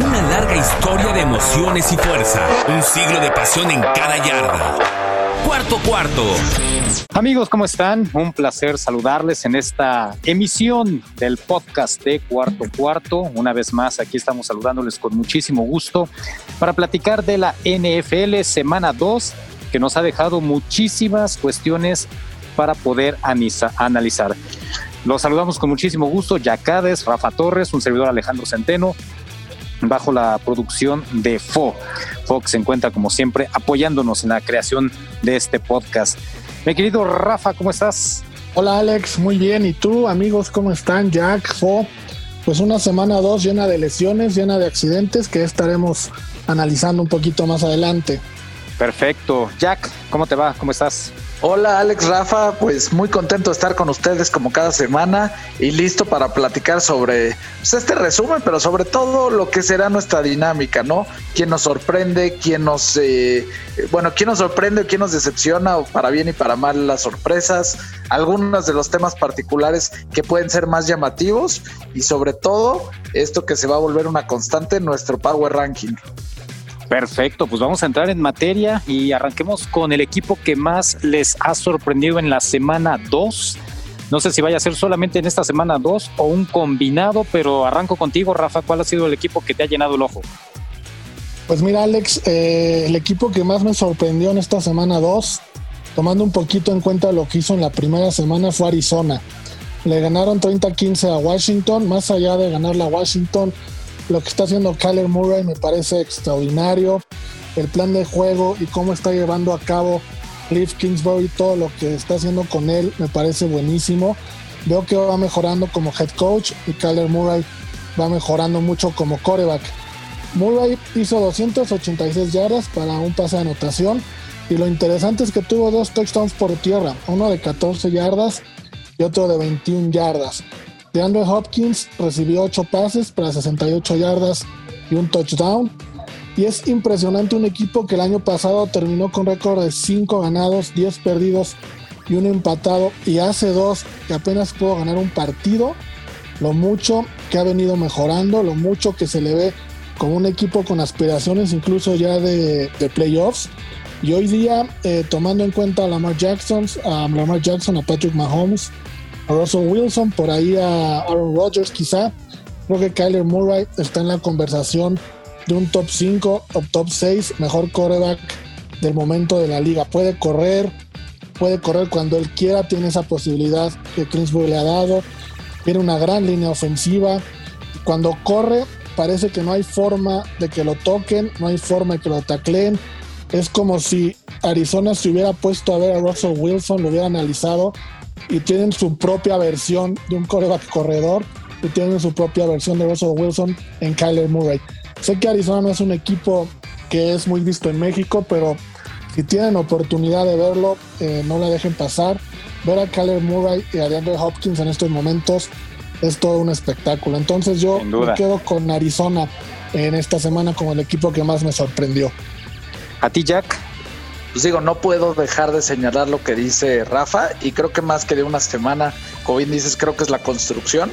Una larga historia de emociones y fuerza. Un siglo de pasión en cada yarda. Cuarto cuarto. Amigos, ¿cómo están? Un placer saludarles en esta emisión del podcast de Cuarto Cuarto. Una vez más, aquí estamos saludándoles con muchísimo gusto para platicar de la NFL Semana 2, que nos ha dejado muchísimas cuestiones para poder analizar. Los saludamos con muchísimo gusto, Yacades, Rafa Torres, un servidor Alejandro Centeno, bajo la producción de FO. Fox se encuentra como siempre apoyándonos en la creación de este podcast. Mi querido Rafa, ¿cómo estás? Hola Alex, muy bien. ¿Y tú, amigos, cómo están? Jack, Fo. Pues una semana dos llena de lesiones, llena de accidentes que estaremos analizando un poquito más adelante. Perfecto. Jack, ¿cómo te va? ¿Cómo estás? Hola Alex Rafa, pues muy contento de estar con ustedes como cada semana y listo para platicar sobre pues, este resumen, pero sobre todo lo que será nuestra dinámica, ¿no? ¿Quién nos sorprende? ¿Quién nos, eh, bueno, quién nos sorprende? ¿Quién nos decepciona? O para bien y para mal las sorpresas, algunos de los temas particulares que pueden ser más llamativos y sobre todo esto que se va a volver una constante en nuestro Power Ranking. Perfecto, pues vamos a entrar en materia y arranquemos con el equipo que más les ha sorprendido en la semana 2. No sé si vaya a ser solamente en esta semana 2 o un combinado, pero arranco contigo, Rafa. ¿Cuál ha sido el equipo que te ha llenado el ojo? Pues mira, Alex, eh, el equipo que más me sorprendió en esta semana 2, tomando un poquito en cuenta lo que hizo en la primera semana, fue Arizona. Le ganaron 30-15 a Washington, más allá de ganarle a Washington, lo que está haciendo Kyler Murray me parece extraordinario. El plan de juego y cómo está llevando a cabo Cliff Kingsbury, todo lo que está haciendo con él me parece buenísimo. Veo que va mejorando como head coach y Kyler Murray va mejorando mucho como coreback. Murray hizo 286 yardas para un pase de anotación y lo interesante es que tuvo dos touchdowns por tierra, uno de 14 yardas y otro de 21 yardas. DeAndre Hopkins recibió 8 pases para 68 yardas y un touchdown. Y es impresionante un equipo que el año pasado terminó con récord de 5 ganados, 10 perdidos y un empatado. Y hace dos que apenas pudo ganar un partido. Lo mucho que ha venido mejorando, lo mucho que se le ve como un equipo con aspiraciones incluso ya de, playoffs. Y hoy día, eh, tomando en cuenta a Lamar Jackson, a Lamar Jackson, a Patrick Mahomes, a Russell Wilson, por ahí a Aaron Rodgers quizá. Creo que Kyler Murray está en la conversación de un top 5 o top 6, mejor quarterback del momento de la liga. Puede correr, puede correr cuando él quiera, tiene esa posibilidad que Kingsbury le ha dado. Tiene una gran línea ofensiva. Cuando corre, parece que no hay forma de que lo toquen, no hay forma de que lo tacleen. Es como si Arizona se hubiera puesto a ver a Russell Wilson, lo hubiera analizado y tienen su propia versión de un coreback corredor y tienen su propia versión de Russell Wilson en Kyler Murray. Sé que Arizona no es un equipo que es muy visto en México, pero si tienen oportunidad de verlo, eh, no la dejen pasar. Ver a Kyler Murray y a DeAndre Hopkins en estos momentos es todo un espectáculo. Entonces yo me quedo con Arizona en esta semana como el equipo que más me sorprendió. ¿A ti, Jack? Pues digo, no puedo dejar de señalar lo que dice Rafa y creo que más que de una semana, como bien dices, creo que es la construcción.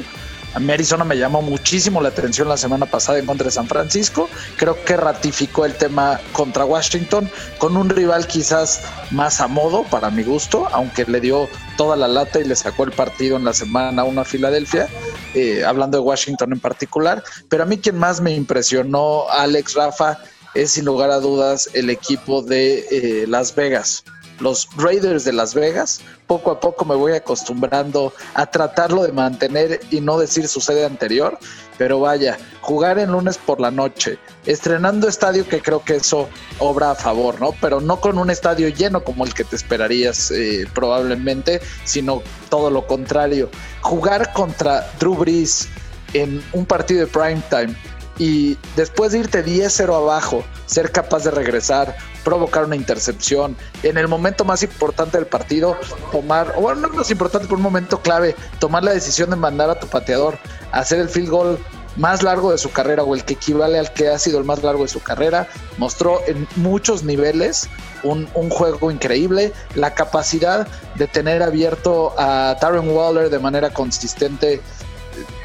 A mí Arizona me llamó muchísimo la atención la semana pasada en contra de San Francisco. Creo que ratificó el tema contra Washington con un rival quizás más a modo para mi gusto, aunque le dio toda la lata y le sacó el partido en la semana 1 a Filadelfia, eh, hablando de Washington en particular. Pero a mí quien más me impresionó, Alex Rafa, es sin lugar a dudas el equipo de eh, Las Vegas. Los Raiders de Las Vegas, poco a poco me voy acostumbrando a tratarlo de mantener y no decir su sede anterior, pero vaya, jugar en lunes por la noche, estrenando estadio que creo que eso obra a favor, ¿no? Pero no con un estadio lleno como el que te esperarías eh, probablemente, sino todo lo contrario. Jugar contra Drew Brees en un partido de prime time y después de irte 10-0 abajo, ser capaz de regresar, provocar una intercepción, en el momento más importante del partido, tomar, o bueno, no más importante, por un momento clave, tomar la decisión de mandar a tu pateador a hacer el field goal más largo de su carrera o el que equivale al que ha sido el más largo de su carrera, mostró en muchos niveles un, un juego increíble, la capacidad de tener abierto a Darren Waller de manera consistente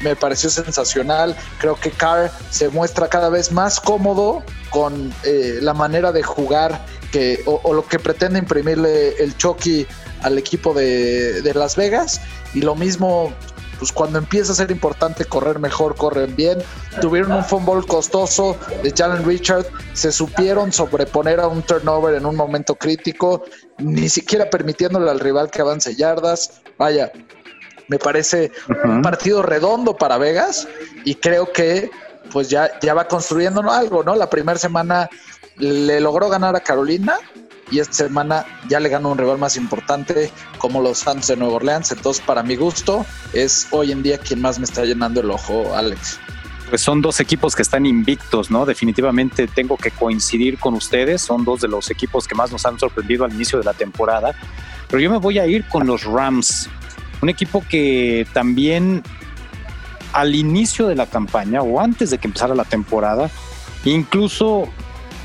me pareció sensacional. Creo que Carr se muestra cada vez más cómodo con eh, la manera de jugar que, o, lo que pretende imprimirle el Chucky al equipo de, de Las Vegas. Y lo mismo pues cuando empieza a ser importante correr mejor, corren bien. Tuvieron un fumble costoso de Jalen Richard, se supieron sobreponer a un turnover en un momento crítico, ni siquiera permitiéndole al rival que avance yardas. Vaya, me parece un partido redondo para Vegas y creo que pues ya, ya va construyendo algo, ¿no? La primera semana le logró ganar a Carolina, y esta semana ya le ganó un rival más importante como los Santos de Nueva Orleans. Entonces, para mi gusto, es hoy en día quien más me está llenando el ojo, Alex. Pues son dos equipos que están invictos, ¿no? Definitivamente tengo que coincidir con ustedes. Son dos de los equipos que más nos han sorprendido al inicio de la temporada. Pero yo me voy a ir con los Rams, un equipo que también al inicio de la campaña o antes de que empezara la temporada, incluso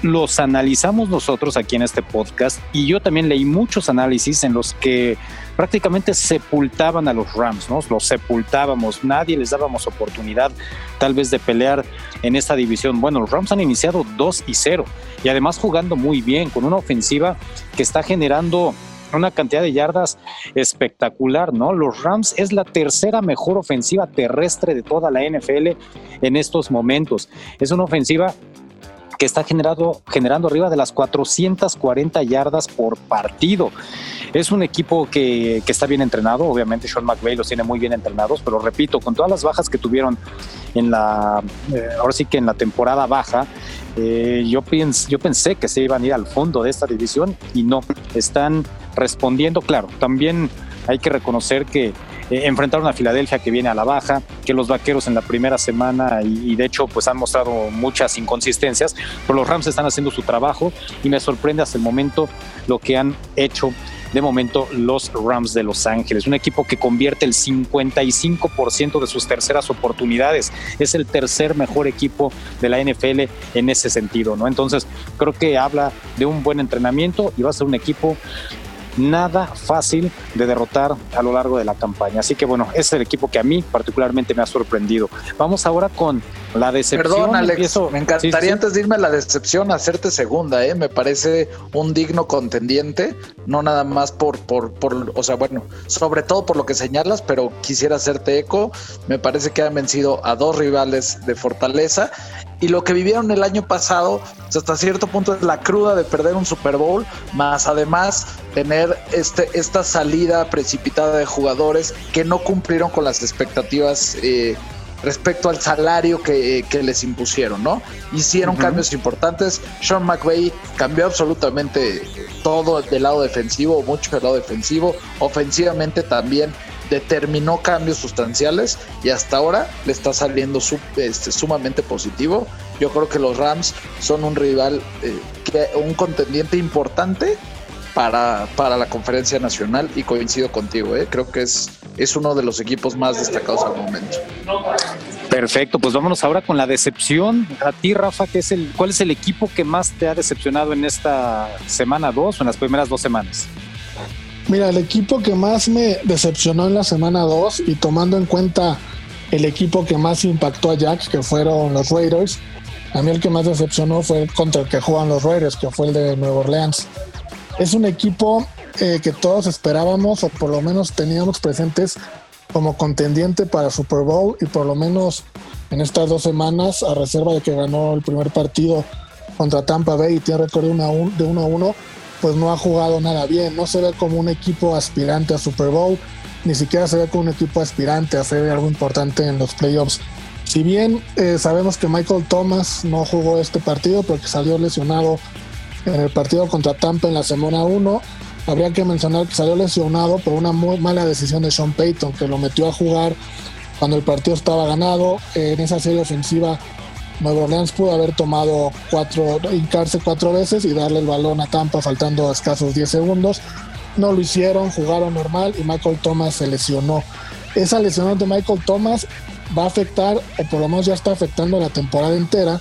los analizamos nosotros aquí en este podcast y yo también leí muchos análisis en los que prácticamente sepultaban a los Rams, ¿no? Los sepultábamos, nadie les dábamos oportunidad tal vez de pelear en esta división. Bueno, los Rams han iniciado 2 y 0 y además jugando muy bien, con una ofensiva que está generando una cantidad de yardas espectacular, ¿no? Los Rams es la tercera mejor ofensiva terrestre de toda la NFL en estos momentos. Es una ofensiva que está generado, generando arriba de las 440 yardas por partido. Es un equipo que, que, está bien entrenado, obviamente Sean McVay los tiene muy bien entrenados, pero repito, con todas las bajas que tuvieron en la, eh, ahora sí que en la temporada baja, eh, yo, pens, yo pensé que se iban a ir al fondo de esta división y no, están respondiendo, claro, también hay que reconocer que eh, enfrentaron a Filadelfia que viene a la baja, que los vaqueros en la primera semana y, de hecho pues han mostrado muchas inconsistencias, pero los Rams están haciendo su trabajo y me sorprende hasta el momento lo que han hecho de momento los Rams de Los Ángeles, un equipo que convierte el 55% de sus terceras oportunidades. Es el tercer mejor equipo de la NFL en ese sentido, ¿no? Entonces, creo que habla de un buen entrenamiento y va a ser un equipo nada fácil de derrotar a lo largo de la campaña. Así que bueno, ese es el equipo que a mí particularmente me ha sorprendido. Vamos ahora con la decepción. Perdón, Alex, me encantaría antes de irme a la decepción hacerte segunda, ¿eh? Me parece un digno contendiente, no nada más por, por, por, o sea, bueno, sobre todo por lo que señalas, pero quisiera hacerte eco. Me parece que han vencido a dos rivales de fortaleza y lo que vivieron el año pasado, pues, hasta cierto punto es la cruda de perder un Super Bowl, más además tener este, esta salida precipitada de jugadores que no cumplieron con las expectativas eh, respecto al salario que, les impusieron, ¿no? Hicieron cambios importantes. Sean McVay cambió absolutamente todo del lado defensivo, mucho del lado defensivo. Ofensivamente también determinó cambios sustanciales y hasta ahora le está saliendo este, sumamente positivo. Yo creo que los Rams son un rival, eh, que, un contendiente importante para, para, la conferencia nacional y coincido contigo, eh. creo que es, es uno de los equipos más destacados al momento. Perfecto, pues vámonos ahora con la decepción. A ti, Rafa, ¿qué es el, ¿cuál es el equipo que más te ha decepcionado en esta semana 2 o en las primeras dos semanas? Mira, el equipo que más me decepcionó en la semana 2 y tomando en cuenta el equipo que más impactó a Jack, que fueron los Raiders, a mí el que más decepcionó fue contra el que juegan los Raiders, que fue el de Nueva Orleans. Es un equipo eh, que todos esperábamos o por lo menos teníamos presentes como contendiente para Super Bowl y por lo menos en estas dos semanas, a reserva de que ganó el primer partido contra Tampa Bay y tiene récord de 1 a 1, pues no ha jugado nada bien. No se ve como un equipo aspirante a Super Bowl, ni siquiera se ve como un equipo aspirante a hacer algo importante en los playoffs. Si bien eh, sabemos que Michael Thomas no jugó este partido porque salió lesionado en el partido contra Tampa en la semana 1, habría que mencionar que salió lesionado por una muy mala decisión de Sean Payton, que lo metió a jugar cuando el partido estaba ganado. En esa serie ofensiva Nueva Orleans pudo haber tomado cuatro, hincarse cuatro veces y darle el balón a Tampa faltando escasos 10 segundos. No lo hicieron, jugaron normal y Michael Thomas se lesionó. Esa lesión de Michael Thomas va a afectar, o por lo menos ya está afectando la temporada entera,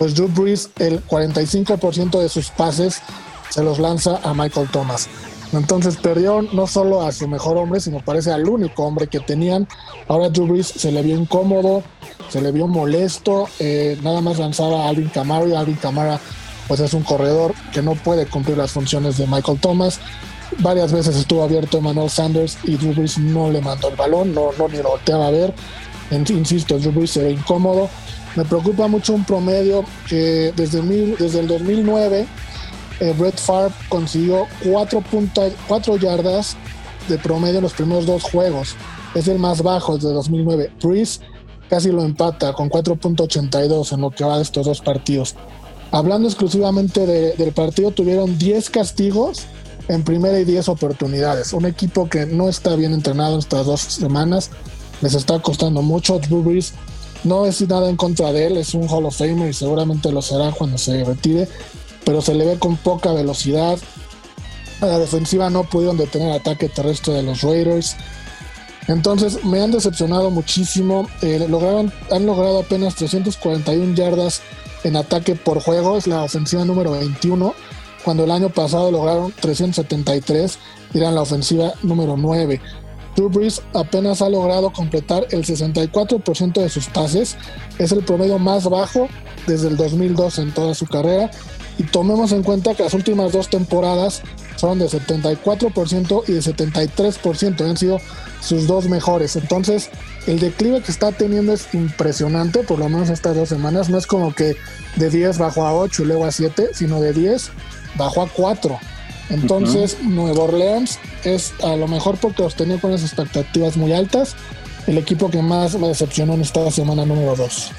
pues Drew Brees el 45% de sus pases se los lanza a Michael Thomas. Entonces perdió no solo a su mejor hombre, sino parece al único hombre que tenían. Ahora Drew Brees se le vio incómodo, se le vio molesto, eh, nada más lanzaba a Alvin Kamara y Alvin Kamara pues es un corredor que no puede cumplir las funciones de Michael Thomas. Varias veces estuvo abierto Emmanuel Sanders y Drew Brees no le mandó el balón, no, no ni lo volteaba a ver. Insisto, Drew Brees se ve incómodo. Me preocupa mucho un promedio que desde, desde el 2009 eh, Brett Favre consiguió 4.4 yardas de promedio en los primeros dos juegos. Es el más bajo desde 2009. Brees casi lo empata con 4.82 en lo que va de estos dos partidos. Hablando exclusivamente del partido, tuvieron 10 castigos en primera y 10 oportunidades. Un equipo que no está bien entrenado estas dos semanas, les está costando mucho. Drew Brees no es nada en contra de él, es un Hall of Famer y seguramente lo será cuando se retire, pero se le ve con poca velocidad. A la defensiva no pudieron detener el ataque terrestre de los Raiders. Entonces me han decepcionado muchísimo. Eh, han logrado apenas 341 yardas en ataque por juego, es la ofensiva número 21, cuando el año pasado lograron 373, eran la ofensiva número 9. Drew apenas ha logrado completar el 64% de sus pases, es el promedio más bajo desde el 2002 en toda su carrera. Y tomemos en cuenta que las últimas dos temporadas son de 74% y de 73%, han sido sus dos mejores. Entonces, el declive que está teniendo es impresionante, por lo menos estas dos semanas. No es como que de 10 bajó a 8 y luego a 7, sino de 10 bajó a 4. Entonces, Nuevo Orleans es a lo mejor porque los tenía con las expectativas muy altas, el equipo que más me decepcionó en esta semana número 2.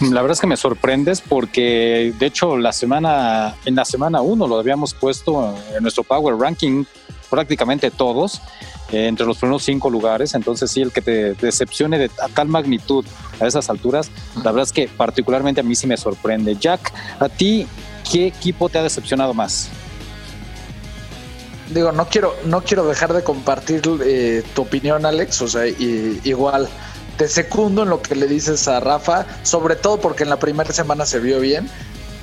La verdad es que me sorprendes porque de hecho la semana en la semana 1 lo habíamos puesto en nuestro Power Ranking prácticamente todos eh, entre los primeros cinco lugares. Entonces, sí, el que te decepcione de a tal magnitud a esas alturas, la verdad es que particularmente a mí sí me sorprende. Jack, ¿a ti qué equipo te ha decepcionado más? Digo, no quiero, no quiero dejar de compartir eh, tu opinión, Alex. O sea, igual te secundo en lo que le dices a Rafa, sobre todo porque en la primera semana se vio bien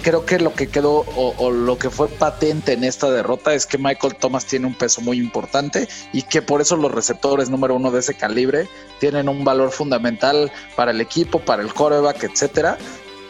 creo que lo que quedó o, lo que fue patente en esta derrota es que Michael Thomas tiene un peso muy importante y que por eso los receptores número uno de ese calibre tienen un valor fundamental para el equipo, para el coreback, etcétera.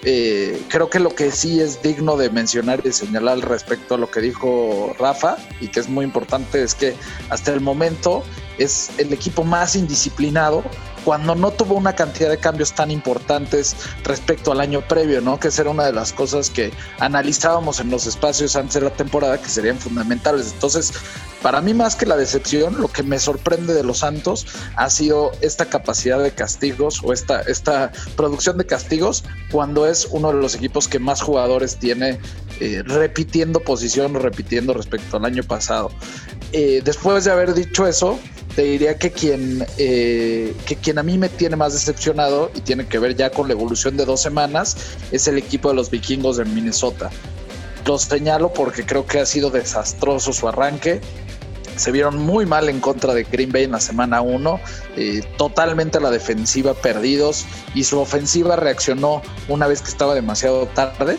Eh, creo que lo que sí es digno de mencionar y señalar respecto a lo que dijo Rafa y que es muy importante es que hasta el momento es el equipo más indisciplinado cuando no tuvo una cantidad de cambios tan importantes respecto al año previo, ¿no? Que esa era una de las cosas que analizábamos en los espacios antes de la temporada que serían fundamentales. Entonces, para mí más que la decepción, lo que me sorprende de los Santos ha sido esta capacidad de castigos o esta, esta producción de castigos cuando es uno de los equipos que más jugadores tiene eh, repitiendo posición o repitiendo respecto al año pasado. Eh, después de haber dicho eso, te diría que quien, eh, que quien a mí me tiene más decepcionado y tiene que ver ya con la evolución de dos semanas es el equipo de los vikingos de Minnesota. Los señalo porque creo que ha sido desastroso su arranque. Se vieron muy mal en contra de Green Bay en la semana 1, eh, totalmente a la defensiva perdidos y su ofensiva reaccionó una vez que estaba demasiado tarde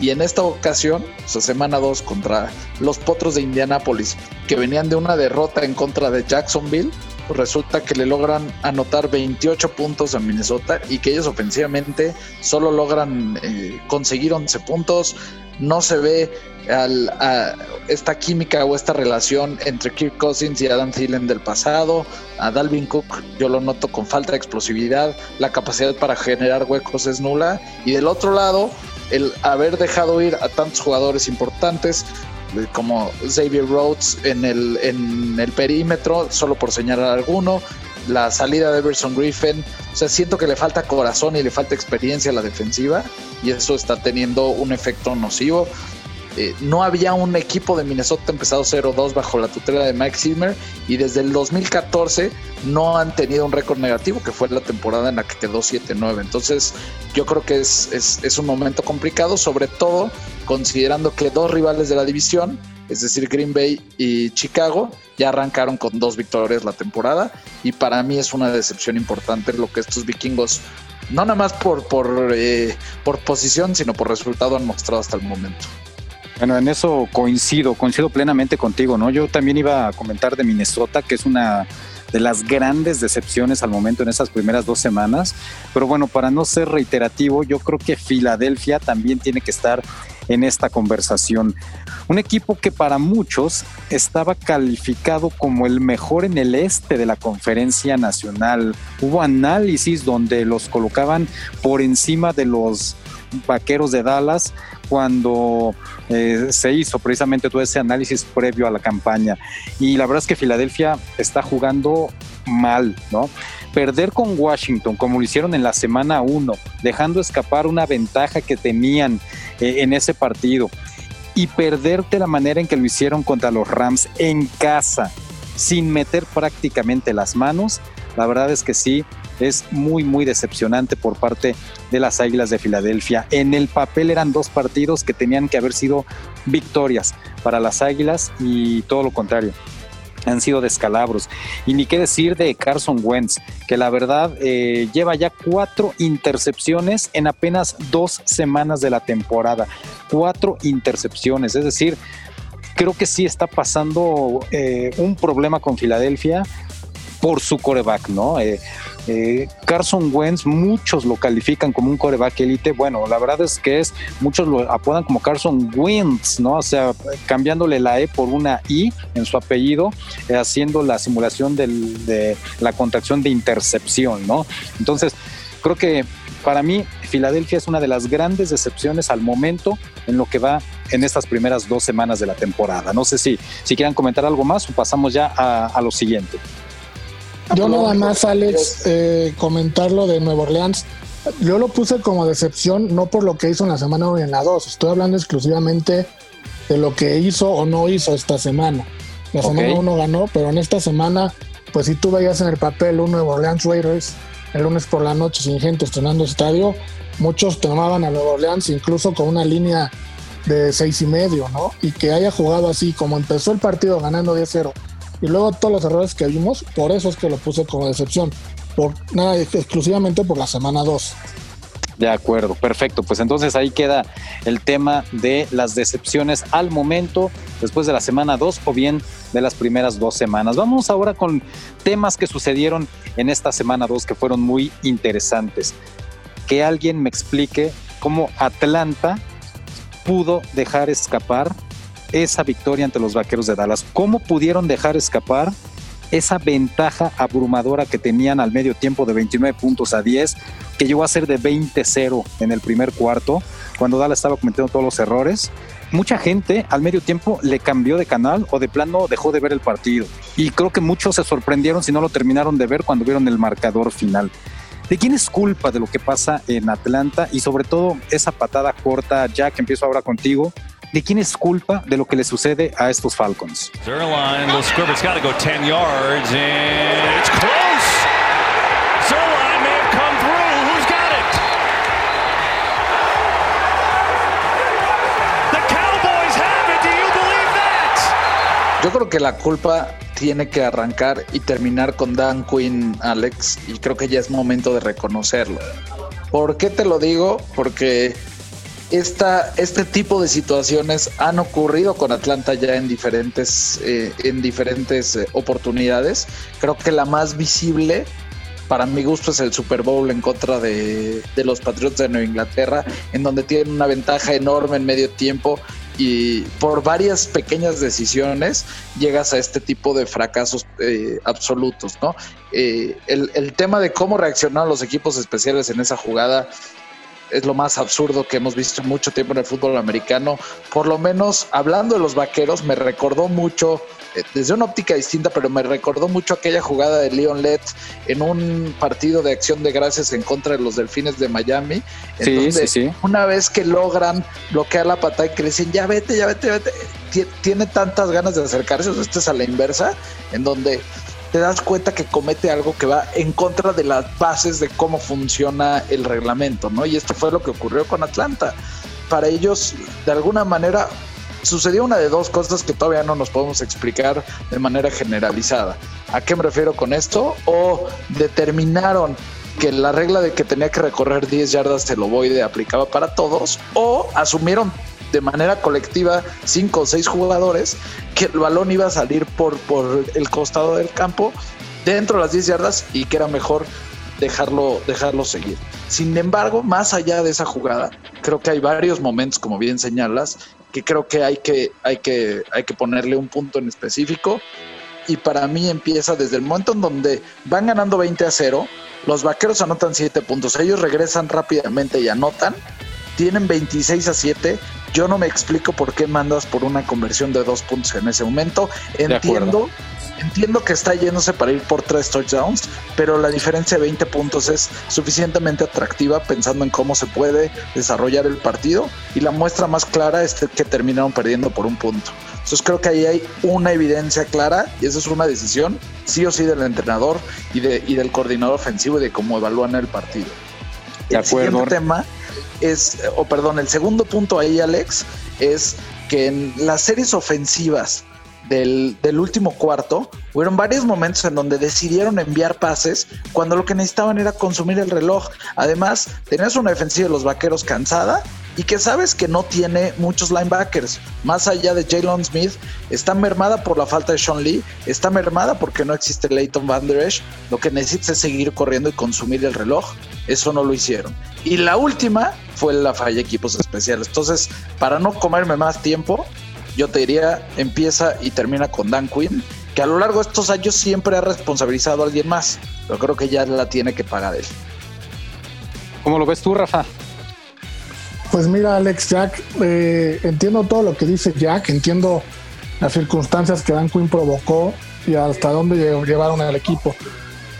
y en esta ocasión, su semana 2 contra los Potros de Indianápolis, que venían de una derrota en contra de Jacksonville, pues resulta que le logran anotar 28 puntos a Minnesota y que ellos ofensivamente solo logran eh, conseguir 11 puntos. No se ve esta química o esta relación entre Kirk Cousins y Adam Thielen del pasado. A Dalvin Cook yo lo noto con falta de explosividad. La capacidad para generar huecos es nula. Y del otro lado, el haber dejado ir a tantos jugadores importantes eh, como Xavier Rhodes en el, en el perímetro, solo por señalar alguno, la salida de Everson Griffin, o sea, siento que le falta corazón y le falta experiencia a la defensiva y eso está teniendo un efecto nocivo. Eh, no había un equipo de Minnesota empezado 0-2 bajo la tutela de Mike Zimmer y desde el 2014 no han tenido un récord negativo, que fue la temporada en la que quedó 7-9. Entonces yo creo que es, es, un momento complicado, sobre todo considerando que dos rivales de la división, es decir, Green Bay y Chicago, ya arrancaron con dos victorias la temporada y para mí es una decepción importante lo que estos vikingos no nada más por, por, eh, por posición, sino por resultado han mostrado hasta el momento. Bueno, en eso coincido, coincido plenamente contigo, ¿no? Yo también iba a comentar de Minnesota, que es una de las grandes decepciones al momento en esas primeras dos semanas. Pero bueno, para no ser reiterativo, yo creo que Filadelfia también tiene que estar en esta conversación. Un equipo que para muchos estaba calificado como el mejor en el este de la conferencia nacional. Hubo análisis donde los colocaban por encima de los vaqueros de Dallas cuando eh, se hizo precisamente todo ese análisis previo a la campaña. Y la verdad es que Filadelfia está jugando mal, ¿no? Perder con Washington, como lo hicieron en la semana 1, dejando escapar una ventaja que tenían eh, en ese partido, y perder de la manera en que lo hicieron contra los Rams en casa, sin meter prácticamente las manos, la verdad es que sí, es muy, muy decepcionante por parte de las Águilas de Filadelfia. En el papel eran dos partidos que tenían que haber sido victorias para las Águilas y todo lo contrario. Han sido descalabros. Y ni qué decir de Carson Wentz, que la verdad eh, lleva ya cuatro intercepciones en apenas dos semanas de la temporada. Cuatro intercepciones. Es decir, creo que sí está pasando eh, un problema con Filadelfia por su coreback, ¿no? Eh, eh, Carson Wentz, muchos lo califican como un coreback élite. Bueno, la verdad es que es, muchos lo apodan como Carson Wentz, ¿no? O sea, cambiándole la E por una I en su apellido, eh, haciendo la simulación de la contracción de intercepción, ¿no? Entonces, creo que para mí, Filadelfia es una de las grandes decepciones al momento en lo que va en estas primeras dos semanas de la temporada. No sé si, si quieran comentar algo más o pasamos ya a lo siguiente. Yo nada más, Alex, eh, comentar lo de Nueva Orleans. Yo lo puse como decepción, no por lo que hizo en la semana 1 y en la 2. Estoy hablando exclusivamente de lo que hizo o no hizo esta semana. La semana 1 ganó, pero en esta semana, pues si tú veías en el papel un Nueva Orleans Raiders el lunes por la noche sin gente estrenando estadio, muchos tomaban a Nueva Orleans incluso con una línea de seis y medio, ¿no? Y que haya jugado así, como empezó el partido ganando 10-0 y luego todos los errores que vimos, por eso es que lo puse como decepción, por nada exclusivamente por la semana 2. De acuerdo, perfecto. Pues entonces ahí queda el tema de las decepciones al momento, después de la semana 2 o bien de las primeras dos semanas. Vamos ahora con temas que sucedieron en esta semana 2 que fueron muy interesantes. Que alguien me explique cómo Atlanta pudo dejar escapar esa victoria ante los Vaqueros de Dallas. ¿Cómo pudieron dejar escapar esa ventaja abrumadora que tenían al medio tiempo de 29 puntos a 10, que llegó a ser de 20-0 en el primer cuarto, cuando Dallas estaba cometiendo todos los errores? Mucha gente al medio tiempo le cambió de canal o de plano dejó de ver el partido. Y creo que muchos se sorprendieron si no lo terminaron de ver cuando vieron el marcador final. ¿De quién es culpa de lo que pasa en Atlanta y sobre todo esa patada corta, Jack, empiezo ahora contigo, ¿De quién es culpa de lo que le sucede a estos Falcons? Yo creo que la culpa tiene que arrancar y terminar con Dan Quinn, Alex, y creo que ya es momento de reconocerlo. ¿Por qué te lo digo? Porque esta, este tipo de situaciones han ocurrido con Atlanta ya en diferentes, eh, en diferentes eh, oportunidades. Creo que la más visible para mi gusto es el Super Bowl en contra de, los Patriots de Nueva Inglaterra, en donde tienen una ventaja enorme en medio tiempo y por varias pequeñas decisiones llegas a este tipo de fracasos eh, absolutos, ¿no? el, tema de cómo reaccionaron los equipos especiales en esa jugada es lo más absurdo que hemos visto mucho tiempo en el fútbol americano. Por lo menos hablando de los vaqueros, me recordó mucho, eh, desde una óptica distinta, pero me recordó mucho aquella jugada de Leon Lett en un partido de acción de gracias en contra de los delfines de Miami. sí, sí, sí. Una vez que logran bloquear la patada y que le dicen, ya vete, ya vete, vete, tiene tantas ganas de acercarse, esto es a la inversa, en donde te das cuenta que comete algo que va en contra de las bases de cómo funciona el reglamento, ¿no? Y esto fue lo que ocurrió con Atlanta. Para ellos, de alguna manera, sucedió una de dos cosas que todavía no nos podemos explicar de manera generalizada. ¿A qué me refiero con esto? O determinaron que la regla de que tenía que recorrer 10 yardas el ovoide aplicaba para todos, o asumieron de manera colectiva cinco o seis jugadores, que el balón iba a salir por, por el costado del campo, dentro de las 10 yardas, y que era mejor dejarlo, dejarlo seguir. Sin embargo, más allá de esa jugada, creo que hay varios momentos, como bien señalas, que creo que hay que, hay que, hay que ponerle un punto en específico. Y para mí empieza desde el momento en donde van ganando 20 a 0, los vaqueros anotan 7 puntos, ellos regresan rápidamente y anotan, tienen 26 a 7. Yo no me explico por qué mandas por una conversión de dos puntos en ese momento. Entiendo Entiendo que está yéndose para ir por tres touchdowns, pero la diferencia de 20 puntos es suficientemente atractiva pensando en cómo se puede desarrollar el partido y la muestra más clara es que terminaron perdiendo por un punto. Entonces creo que ahí hay una evidencia clara y esa es una decisión sí o sí del entrenador y, de, y del coordinador ofensivo y de cómo evalúan el partido. De el siguiente tema es, o perdón, el segundo punto ahí, Alex, es que en las series ofensivas del, último cuarto, hubieron varios momentos en donde decidieron enviar pases cuando lo que necesitaban era consumir el reloj. Además, tenías una defensiva de los vaqueros cansada y que sabes que no tiene muchos linebackers. Más allá de Jalen Smith, está mermada por la falta de Sean Lee, está mermada porque no existe Leighton Van Der Esch. Lo que necesita es seguir corriendo y consumir el reloj. Eso no lo hicieron. Y la última fue la falla de equipos especiales. Entonces, para no comerme más tiempo, yo te diría, empieza y termina con Dan Quinn, que a lo largo de estos años siempre ha responsabilizado a alguien más, pero creo que ya la tiene que pagar él. ¿Cómo lo ves tú, Rafa? Pues mira, Alex Jack, eh, entiendo todo lo que dice Jack, entiendo las circunstancias que Dan Quinn provocó y hasta dónde llevaron al equipo.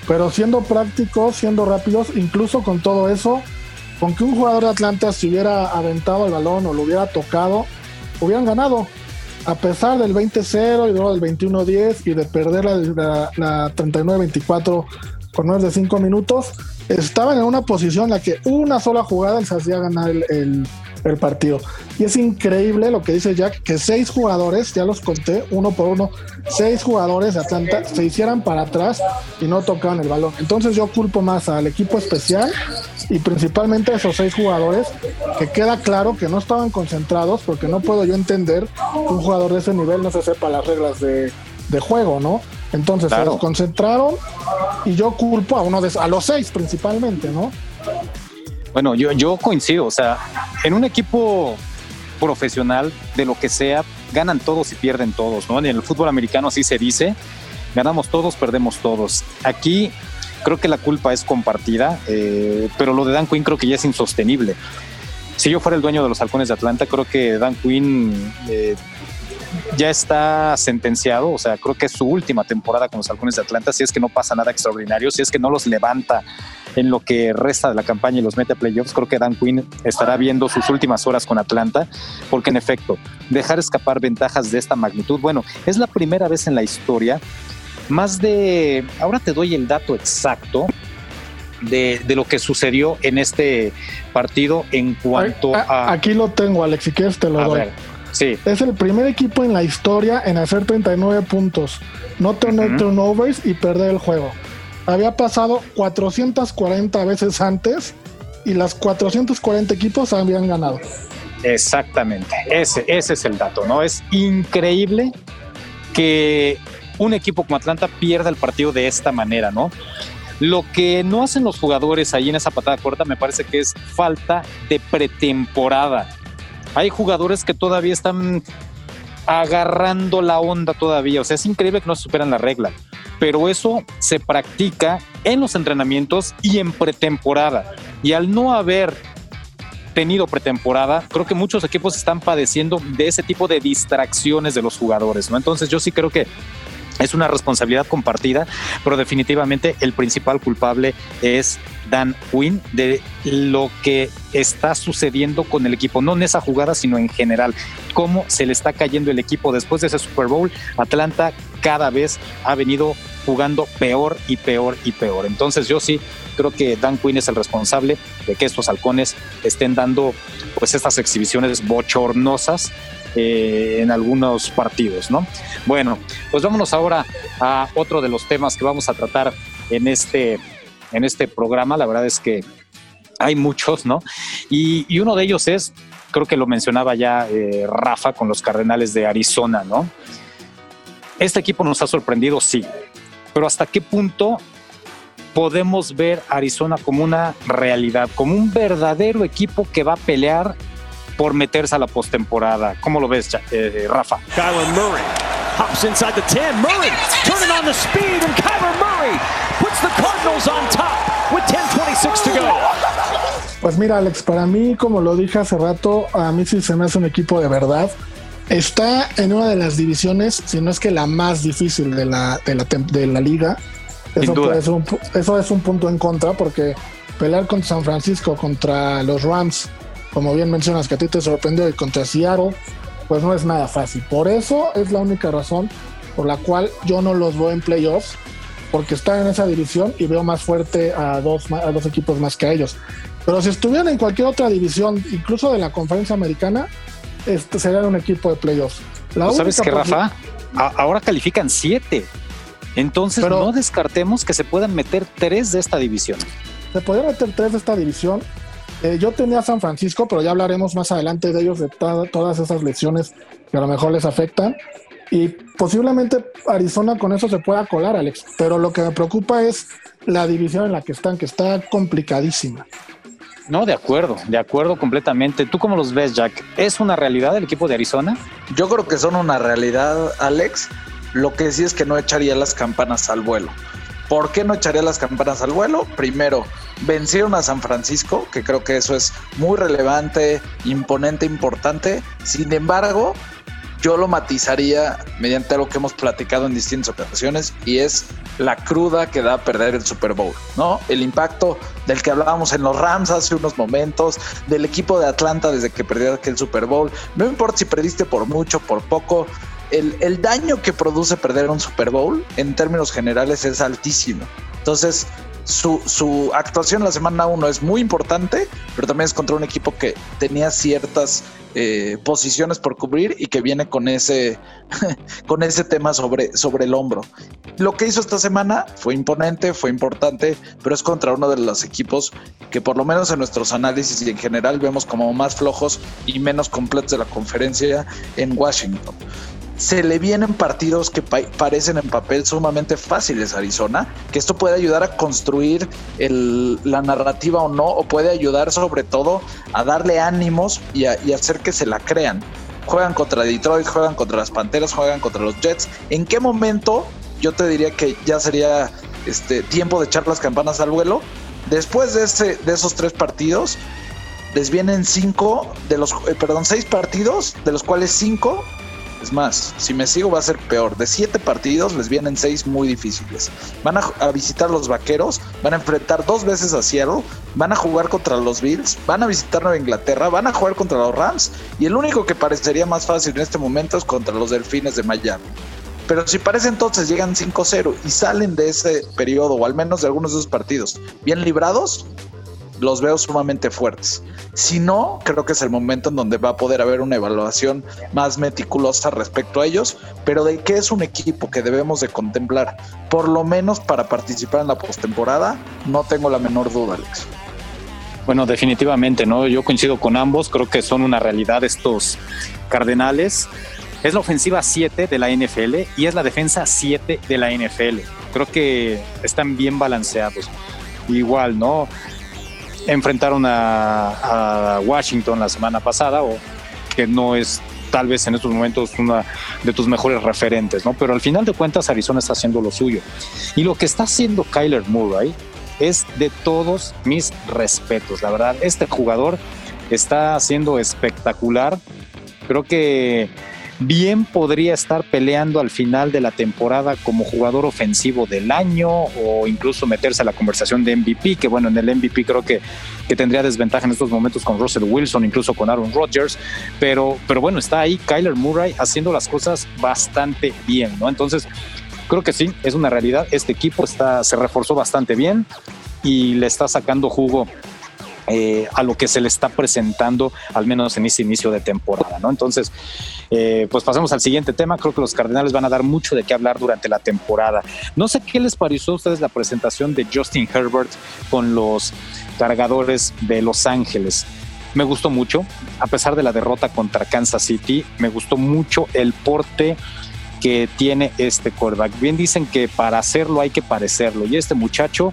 Pero siendo prácticos, siendo rápidos, incluso con todo eso, con que un jugador de Atlanta se hubiera aventado el balón o lo hubiera tocado, hubieran ganado a pesar del 20-0 y luego del 21-10 y de perder la, la, 39-24 con menos de 5 minutos, estaban en una posición en la que una sola jugada les hacía ganar el, el partido. Y es increíble lo que dice Jack, que seis jugadores, ya los conté uno por uno, seis jugadores de Atlanta se hicieran para atrás y no tocaban el balón. Entonces yo culpo más al equipo especial y principalmente a esos seis jugadores que queda claro que no estaban concentrados porque no puedo yo entender que un jugador de ese nivel no se sepa las reglas de, juego, ¿no? Entonces se desconcentraron y yo culpo a uno de a los seis principalmente, ¿no? Bueno, yo, yo coincido, o sea, en un equipo profesional de lo que sea, ganan todos y pierden todos, ¿no? En el fútbol americano así se dice, ganamos todos, perdemos todos. Aquí creo que la culpa es compartida, eh, pero lo de Dan Quinn creo que ya es insostenible. Si yo fuera el dueño de los halcones de Atlanta, creo que Dan Quinn eh, ya está sentenciado, o sea, creo que es su última temporada con los halcones de Atlanta, si es que no pasa nada extraordinario, si es que no los levanta en lo que resta de la campaña y los mete a playoffs, creo que Dan Quinn estará viendo sus últimas horas con Atlanta, porque en efecto, dejar escapar ventajas de esta magnitud, bueno, es la primera vez en la historia, más de, ahora te doy el dato exacto, de, lo que sucedió en este partido en cuanto a... Aquí lo tengo, Alex, si quieres te lo doy. Es el primer equipo en la historia en hacer 39 puntos, no tener turnovers y perder el juego. Había pasado 440 veces antes y las 440 equipos habían ganado. Exactamente, ese, ese es el dato, ¿no? Es increíble que un equipo como Atlanta pierda el partido de esta manera, ¿no? Lo que no hacen los jugadores ahí en esa patada corta me parece que es falta de pretemporada hay jugadores que todavía están agarrando la onda todavía. O sea, es increíble que no superan la regla. Pero eso se practica en los entrenamientos y en pretemporada. Y al no haber tenido pretemporada, creo que muchos equipos están padeciendo de ese tipo de distracciones de los jugadores, ¿no? Entonces yo sí creo que es una responsabilidad compartida, pero definitivamente el principal culpable es Dan Quinn de lo que está sucediendo con el equipo, no en esa jugada, sino en general. Cómo se le está cayendo el equipo después de ese Super Bowl. Atlanta cada vez ha venido jugando peor y peor y peor. Entonces yo sí creo que Dan Quinn es el responsable de que estos halcones estén dando pues estas exhibiciones bochornosas eh, en algunos partidos, ¿no? Bueno, pues vámonos ahora a otro de los temas que vamos a tratar en este, en este programa. La verdad es que hay muchos, ¿no? Y, uno de ellos es creo que lo mencionaba ya eh, Rafa con los Cardenales de Arizona, ¿no? Este equipo nos ha sorprendido, sí, pero ¿hasta qué punto podemos ver Arizona como una realidad, como un verdadero equipo que va a pelear por meterse a la postemporada? ¿Cómo lo ves, eh, Rafa? Kyler Murray hops inside the 10. Murray turning on the speed, and Kyler Murray puts the Cardinals on top with 10:26 to go. Pues mira, Alex, para mí, como lo dije hace rato, a mí sí se me hace un equipo de verdad. Está en una de las divisiones, si no es que la más difícil de la, de la, de la liga. Eso, puede ser un, eso es un punto en contra porque pelear contra San Francisco, contra los Rams, como bien mencionas que a ti te sorprendió, y contra Seattle, pues no es nada fácil. Por eso es la única razón por la cual yo no los veo en playoffs, porque están en esa división y veo más fuerte a dos, a dos equipos más que a ellos. Pero si estuvieran en cualquier otra división, incluso de la conferencia americana, este sería un equipo de playoffs. ¿Sabes qué, Rafa? ahora califican siete. Entonces no descartemos que se puedan meter tres de esta división. Se podrían meter tres de esta división. Eh, yo tenía San Francisco, pero ya hablaremos más adelante de ellos, de todas esas lesiones que a lo mejor les afectan. Y posiblemente Arizona con eso se pueda colar, Alex. Pero lo que me preocupa es la división en la que están, que está complicadísima. No, de acuerdo, de acuerdo completamente. ¿Tú cómo los ves, Jack? ¿Es una realidad el equipo de Arizona? Yo creo que son una realidad, Alex. Lo que sí es que no echaría las campanas al vuelo. ¿Por qué no echaría las campanas al vuelo? Primero, vencieron a San Francisco, que creo que eso es muy relevante, imponente, importante. Sin embargo, yo lo matizaría mediante algo que hemos platicado en distintas ocasiones y es la cruda que da perder el Super Bowl, ¿no? El impacto del que hablábamos en los Rams hace unos momentos, del equipo de Atlanta desde que perdió aquel Super Bowl. No importa si perdiste por mucho, por poco, el, daño que produce perder un Super Bowl en términos generales es altísimo. Entonces, su, actuación la semana 1 es muy importante, pero también es contra un equipo que tenía ciertas eh, posiciones por cubrir y que viene con ese, con ese tema sobre, sobre el hombro. Lo que hizo esta semana fue imponente, fue importante, pero es contra uno de los equipos que por lo menos en nuestros análisis y en general vemos como más flojos y menos completos de la conferencia en Washington se le vienen partidos que parecen en papel sumamente fáciles a Arizona, que esto puede ayudar a construir la narrativa o no, o puede ayudar sobre todo a darle ánimos y, hacer que se la crean. Juegan contra Detroit, juegan contra las Panteras, juegan contra los Jets. ¿En qué momento yo te diría que ya sería este, tiempo de echar las campanas al vuelo? Después de, ese, de esos tres partidos, les vienen cinco de los, eh, perdón, seis partidos, de los cuales cinco es más, si me sigo va a ser peor. De siete partidos les vienen seis muy difíciles. Van a, visitar los Vaqueros, van a enfrentar dos veces a Seattle, van a jugar contra los Bills, van a visitar Nueva Inglaterra, van a jugar contra los Rams y el único que parecería más fácil en este momento es contra los Delfines de Miami. Pero si parece entonces llegan 5-0 y salen de ese periodo, o al menos de algunos de esos partidos, bien librados, los veo sumamente fuertes. Si no, creo que es el momento en donde va a poder haber una evaluación más meticulosa respecto a ellos, pero de qué es un equipo que debemos de contemplar, por lo menos para participar en la postemporada, no tengo la menor duda, Alex. Bueno, definitivamente, ¿no? Yo coincido con ambos, creo que son una realidad estos Cardenales. Es la ofensiva 7 de la NFL y es la defensa 7 de la NFL. Creo que están bien balanceados. Igual, ¿no? Enfrentaron a, Washington la semana pasada, o que no es tal vez en estos momentos una de tus mejores referentes, ¿no? Pero al final de cuentas Arizona está haciendo lo suyo. Y lo que está haciendo Kyler Murray es de todos mis respetos. La verdad, este jugador está haciendo espectacular. Creo que bien podría estar peleando al final de la temporada como jugador ofensivo del año o incluso meterse a la conversación de MVP, que bueno, en el MVP creo que, que tendría desventaja en estos momentos con Russell Wilson, incluso con Aaron Rodgers, pero, pero bueno, está ahí Kyler Murray haciendo las cosas bastante bien, ¿no? Entonces, creo que sí, es una realidad, este equipo está, se reforzó bastante bien y le está sacando jugo eh, a lo que se le está presentando, al menos en ese inicio de temporada, ¿no? Entonces, eh, pues pasemos al siguiente tema. Creo que los Cardenales van a dar mucho de qué hablar durante la temporada. No sé qué les pareció a ustedes la presentación de Justin Herbert con los cargadores de Los Ángeles. me gustó mucho, a pesar de la derrota contra Kansas City, me gustó mucho el porte que tiene este quarterback. Bien dicen que para hacerlo hay que parecerlo y este muchacho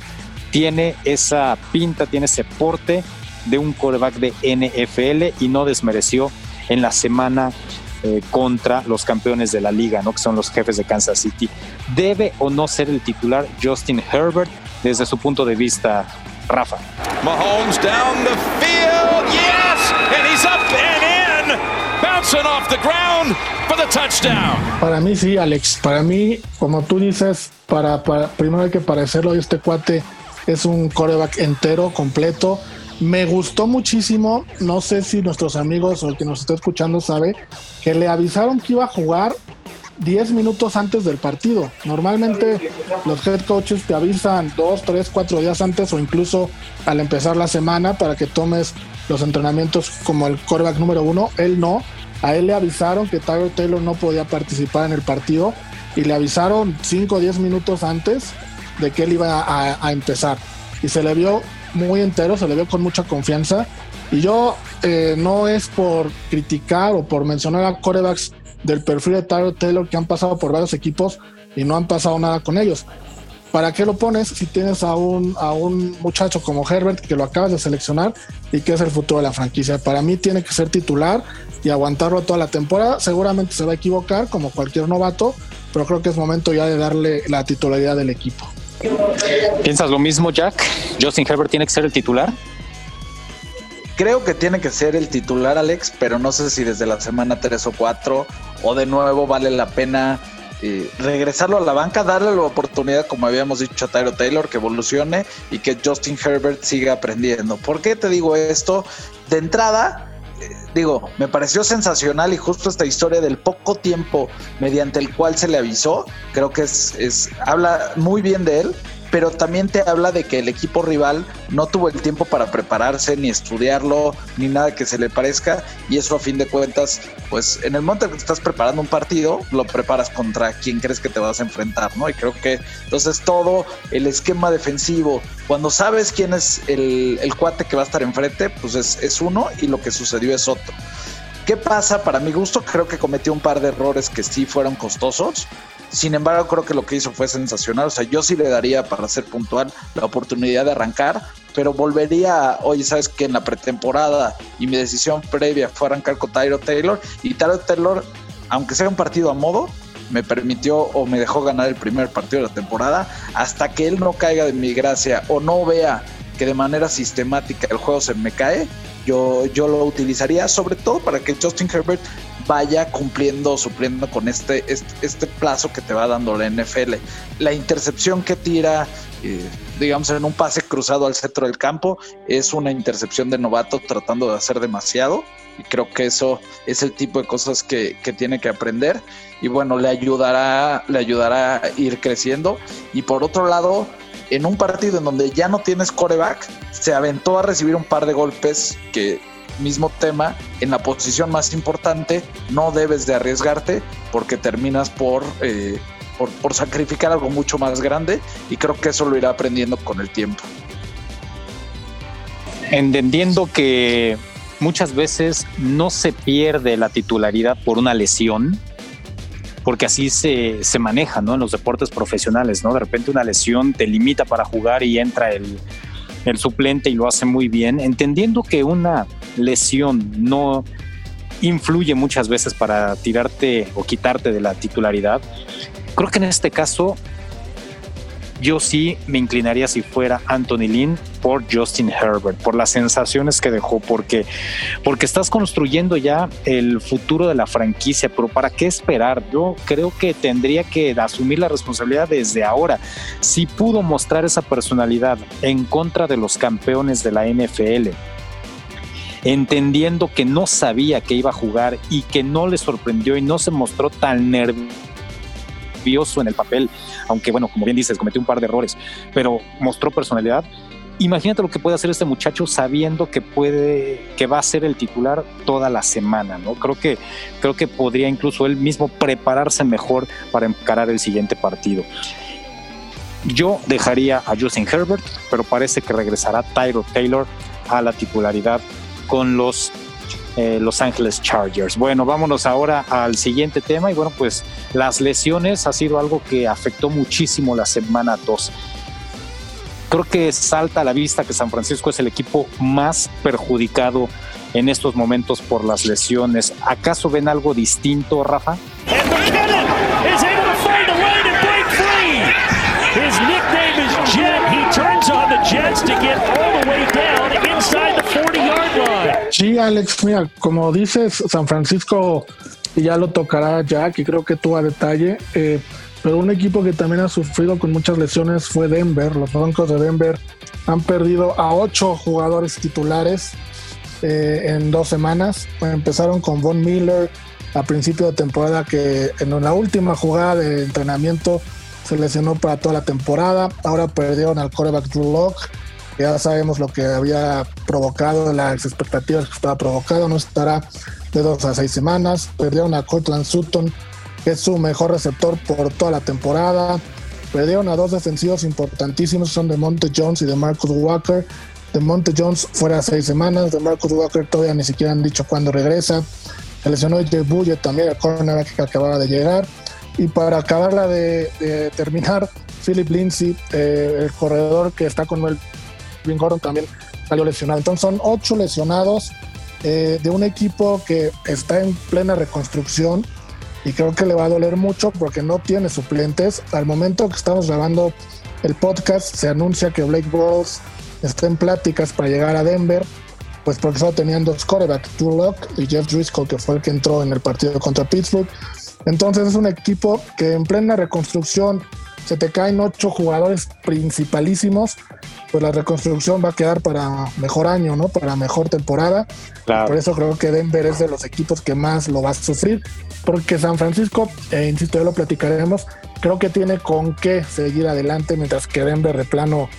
tiene esa pinta, tiene ese porte de un quarterback de NFL y no desmereció en la semana eh, contra los campeones de la liga, ¿no? que son los jefes de Kansas City. ¿Debe o no ser el titular Justin Herbert desde su punto de vista, Rafa? Mahomes down the field, yes, and he's up and in, bouncing off the ground for the touchdown. Para mí sí, Alex. Para mí, como tú dices, para, para primero hay que parecerlo. Este cuate es un coreback entero, completo me gustó muchísimo, no sé si nuestros amigos o el que nos está escuchando sabe, que le avisaron que iba a jugar 10 minutos antes del partido. Normalmente los head coaches te avisan 2, 3, 4 días antes o incluso al empezar la semana para que tomes los entrenamientos como el quarterback número uno. Él no. A él le avisaron que Tyler Taylor no podía participar en el partido y le avisaron 5 o 10 minutos antes de que él iba a, empezar. Y se le vio muy entero, se le vio con mucha confianza. Y yo eh, no es por criticar o por mencionar a corebacks del perfil de Tyler Taylor que han pasado por varios equipos y no han pasado nada con ellos. ¿Para qué lo pones si tienes a un, a un muchacho como Herbert que lo acabas de seleccionar y que es el futuro de la franquicia? Para mí tiene que ser titular y aguantarlo toda la temporada. Seguramente se va a equivocar como cualquier novato, pero creo que es momento ya de darle la titularidad del equipo. ¿Piensas lo mismo, Jack? ¿Justin Herbert tiene que ser el titular? Creo que tiene que ser el titular, Alex, pero no sé si desde la semana 3 o 4 o de nuevo vale la pena eh, regresarlo a la banca, darle la oportunidad, como habíamos dicho a Tyro Taylor, que evolucione y que Justin Herbert siga aprendiendo. ¿Por qué te digo esto? De entrada, digo, me pareció sensacional y justo esta historia del poco tiempo mediante el cual se le avisó, creo que es, es habla muy bien de él pero también te habla de que el equipo rival no tuvo el tiempo para prepararse, ni estudiarlo, ni nada que se le parezca, y eso a fin de cuentas, pues en el momento en que estás preparando un partido, lo preparas contra quien crees que te vas a enfrentar, ¿no? Y creo que entonces todo el esquema defensivo, cuando sabes quién es el, cuate que va a estar enfrente, pues es, es uno y lo que sucedió es otro. ¿Qué pasa? Para mi gusto, creo que cometió un par de errores que sí fueron costosos. Sin embargo, creo que lo que hizo fue sensacional. O sea, yo sí le daría, para ser puntual, la oportunidad de arrancar, pero volvería, oye, sabes que en la pretemporada y mi decisión previa fue arrancar con Tyro Taylor y Tyro Taylor, aunque sea un partido a modo, me permitió o me dejó ganar el primer partido de la temporada hasta que él no caiga de mi gracia o no vea que de manera sistemática el juego se me cae, yo, yo lo utilizaría sobre todo para que Justin Herbert vaya cumpliendo, supliendo con este, este, plazo que te va dando la NFL. La intercepción que tira, eh, digamos, en un pase cruzado al centro del campo, es una intercepción de novato tratando de hacer demasiado. Y creo que eso es el tipo de cosas que, que tiene que aprender. Y bueno, le ayudará, le ayudará a ir creciendo. Y por otro lado, en un partido en donde ya no tienes coreback, se aventó a recibir un par de golpes que mismo tema, en la posición más importante no debes de arriesgarte porque terminas por, eh, por, por, sacrificar algo mucho más grande y creo que eso lo irá aprendiendo con el tiempo. Entendiendo que muchas veces no se pierde la titularidad por una lesión, porque así se, se maneja ¿no? en los deportes profesionales, ¿no? De repente una lesión te limita para jugar y entra el, el suplente y lo hace muy bien, entendiendo que una lesión no influye muchas veces para tirarte o quitarte de la titularidad. Creo que en este caso yo sí me inclinaría si fuera Anthony Lynn por Justin Herbert, por las sensaciones que dejó, porque, porque estás construyendo ya el futuro de la franquicia, pero ¿para qué esperar? Yo creo que tendría que asumir la responsabilidad desde ahora. Si pudo mostrar esa personalidad en contra de los campeones de la NFL, entendiendo que no sabía que iba a jugar y que no le sorprendió y no se mostró tan nervioso en el papel, aunque bueno, como bien dices, cometió un par de errores, pero mostró personalidad. Imagínate lo que puede hacer este muchacho sabiendo que puede, que va a ser el titular toda la semana, ¿no? Creo que, creo que podría incluso él mismo prepararse mejor para encarar el siguiente partido. Yo dejaría a Justin Herbert, pero parece que regresará Tyro Taylor a la titularidad con los eh, Los Ángeles Chargers. Bueno, vámonos ahora al siguiente tema y bueno, pues las lesiones ha sido algo que afectó muchísimo la semana 2. Creo que salta a la vista que San Francisco es el equipo más perjudicado en estos momentos por las lesiones. ¿Acaso ven algo distinto, Rafa? Sí, Alex, mira, como dices, San Francisco ya lo tocará Jack y creo que tú a detalle. Eh, pero un equipo que también ha sufrido con muchas lesiones fue Denver. Los Broncos de Denver han perdido a ocho jugadores titulares eh, en dos semanas. Empezaron con Von Miller a principio de temporada que en la última jugada de entrenamiento se lesionó para toda la temporada. Ahora perdieron al quarterback Drew Locke. Ya sabemos lo que había provocado, las expectativas que estaba provocado. No estará de dos a seis semanas. Perdieron a Cortland Sutton, que es su mejor receptor por toda la temporada. Perdieron a dos defensivos importantísimos, son de Monte Jones y de Marcus Walker. De Monte Jones fuera seis semanas, de Marcus Walker todavía ni siquiera han dicho cuándo regresa. Se lesionó Jay Bullet también, el cornerback que acababa de llegar. Y para acabarla de, terminar, Philip Lindsay, eh, el corredor que está con el Gordon también salió lesionado. Entonces son ocho lesionados eh, de un equipo que está en plena reconstrucción y creo que le va a doler mucho porque no tiene suplentes. Al momento que estamos grabando el podcast se anuncia que Blake Bortles está en pláticas para llegar a Denver, pues porque solo tenían dos quarterbacks, Drew Locke y Jeff Driscoll, que fue el que entró en el partido contra Pittsburgh. Entonces es un equipo que en plena reconstrucción se te caen ocho jugadores principalísimos, pues la reconstrucción va a quedar para mejor año, ¿no? Para mejor temporada. Por eso creo que Denver es de los equipos que más lo va a sufrir, porque San Francisco, eh, insisto, ya lo platicaremos, creo que tiene con qué seguir adelante, mientras que Denver de plano,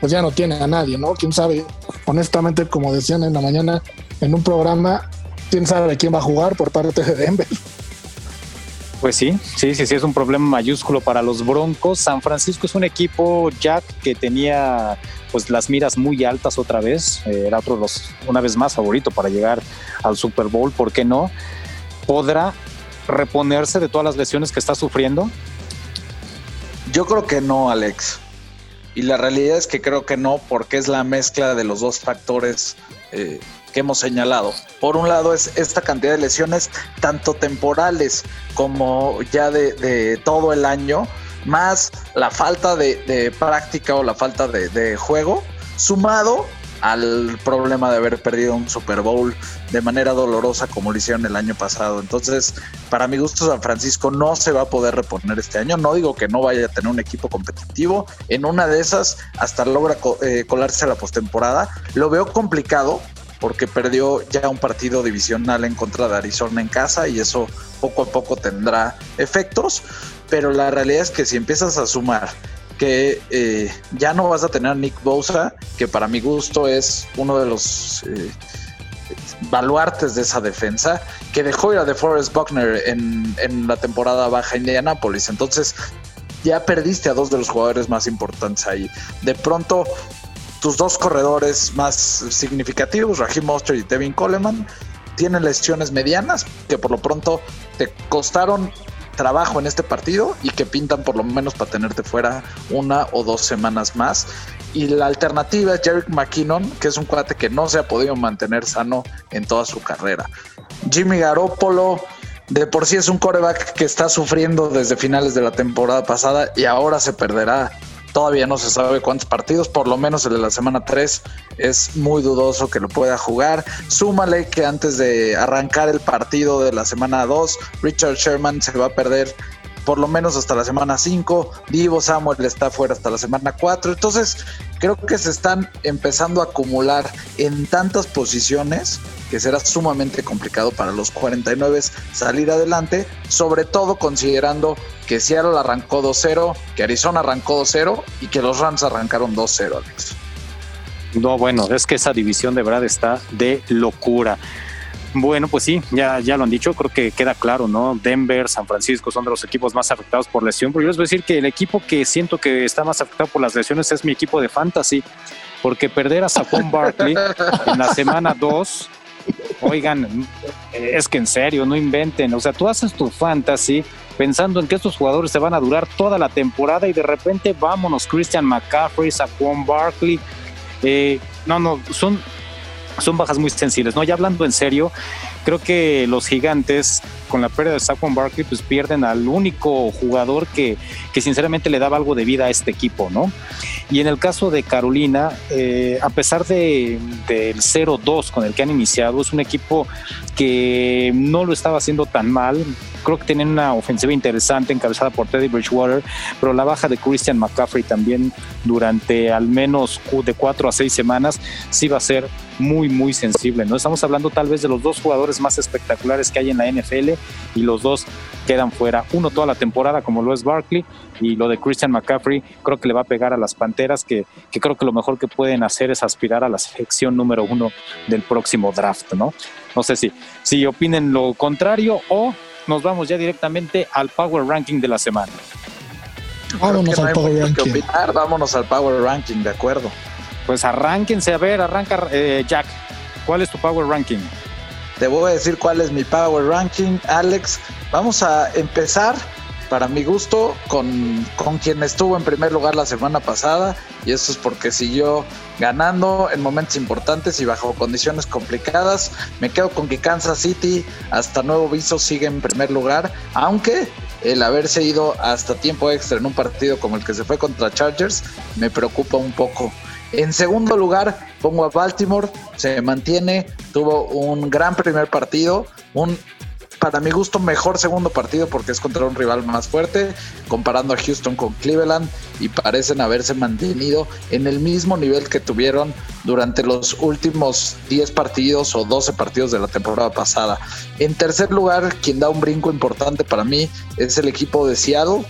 pues ya no tiene a nadie, ¿no? Quién sabe, honestamente, como decían en la mañana en un programa, quién sabe quién va a jugar por parte de Denver. Pues sí, sí, sí, sí, es un problema mayúsculo para los Broncos. San Francisco es un equipo, Jack, que tenía pues las miras muy altas otra vez. Eh, era otro los, una vez más, favorito para llegar al Super Bowl. ¿Por qué no? ¿Podrá reponerse de todas las lesiones que está sufriendo? Yo creo que no, Alex. Y la realidad es que creo que no, porque es la mezcla de los dos factores eh, hemos señalado. Por un lado es esta cantidad de lesiones, tanto temporales como ya de, todo el año, más la falta de, práctica o la falta de, juego, sumado al problema de haber perdido un Super Bowl de manera dolorosa como lo hicieron el año pasado. Entonces, para mi gusto, San Francisco no se va a poder reponer este año. No digo que no vaya a tener un equipo competitivo. En una de esas, hasta logra eh, colarse a la postemporada. Lo veo complicado porque perdió ya un partido divisional en contra de Arizona en casa y eso poco a poco tendrá efectos, pero la realidad es que si empiezas a sumar que eh, ya no vas a tener a Nick Bosa, que para mi gusto es uno de los eh, baluartes de esa defensa, que dejó ir a DeForest Buckner en, en la temporada baja en Indianapolis. Entonces ya perdiste a dos de los jugadores más importantes ahí. De pronto tus dos corredores más significativos, Raheem Mostert y Devin Coleman, tienen lesiones medianas que por lo pronto te costaron trabajo en este partido y que pintan por lo menos para tenerte fuera una o dos semanas más. Y la alternativa es Jerick McKinnon, que es un cuate que no se ha podido mantener sano en toda su carrera. Jimmy Garoppolo, de por sí es un coreback que está sufriendo desde finales de la temporada pasada y ahora se perderá Todavía no se sabe cuántos partidos, por lo menos el de la semana 3 es muy dudoso que lo pueda jugar. Súmale que antes de arrancar el partido de la semana 2, Richard Sherman se va a perder por lo menos hasta la semana 5. Divo Samuel está fuera hasta la semana 4. Entonces, creo que se están empezando a acumular en tantas posiciones que será sumamente complicado para los 49 salir adelante, sobre todo considerando que Seattle arrancó 2-0, que Arizona arrancó 2-0 y que los Rams arrancaron 2-0, Alex. No, bueno, es que esa división de verdad está de locura. Bueno, pues sí, ya, ya lo han dicho, creo que queda claro, ¿no? Denver, San Francisco son de los equipos más afectados por lesión, pero yo les voy a decir que el equipo que siento que está más afectado por las lesiones es mi equipo de fantasy, porque perder a Saquon Barkley en la semana 2 Oigan, es que en serio, no inventen. O sea, tú haces tu fantasy pensando en que estos jugadores se van a durar toda la temporada y de repente vámonos, Christian McCaffrey, Saquon Barkley. Eh, no, no, son, son bajas muy sensibles. No, ya hablando en serio, creo que los gigantes con la pérdida de Saquon Barkley pues pierden al único jugador que, que sinceramente le daba algo de vida a este equipo, ¿no? Y en el caso de Carolina, eh, a pesar de, del 0-2 con el que han iniciado, es un equipo que no lo estaba haciendo tan mal. Creo que tienen una ofensiva interesante encabezada por Teddy Bridgewater, pero la baja de Christian McCaffrey también durante al menos de cuatro a seis semanas sí va a ser muy, muy sensible. ¿no? Estamos hablando tal vez de los dos jugadores más espectaculares que hay en la NFL y los dos quedan fuera. Uno toda la temporada, como lo es Barkley, y lo de Christian McCaffrey, creo que le va a pegar a las Panteras, que, que creo que lo mejor que pueden hacer es aspirar a la selección número uno del próximo draft, ¿no? No sé si, si opinen lo contrario o nos vamos ya directamente al Power Ranking de la semana. Vámonos al Power Ranking. Vámonos al Power Ranking, de acuerdo. Pues arránquense, a ver, arranca eh, Jack. ¿Cuál es tu Power Ranking? Te voy a decir cuál es mi Power Ranking, Alex. Vamos a empezar, para mi gusto, con, con quien estuvo en primer lugar la semana pasada. Y eso es porque siguió ganando en momentos importantes y bajo condiciones complicadas. Me quedo con que Kansas City, hasta nuevo viso, sigue en primer lugar. Aunque el haberse ido hasta tiempo extra en un partido como el que se fue contra Chargers me preocupa un poco. En segundo lugar, pongo a Baltimore, se mantiene, tuvo un gran primer partido, un para mi gusto mejor segundo partido porque es contra un rival más fuerte, comparando a Houston con Cleveland y parecen haberse mantenido en el mismo nivel que tuvieron durante los últimos 10 partidos o 12 partidos de la temporada pasada. En tercer lugar, quien da un brinco importante para mí es el equipo de Seattle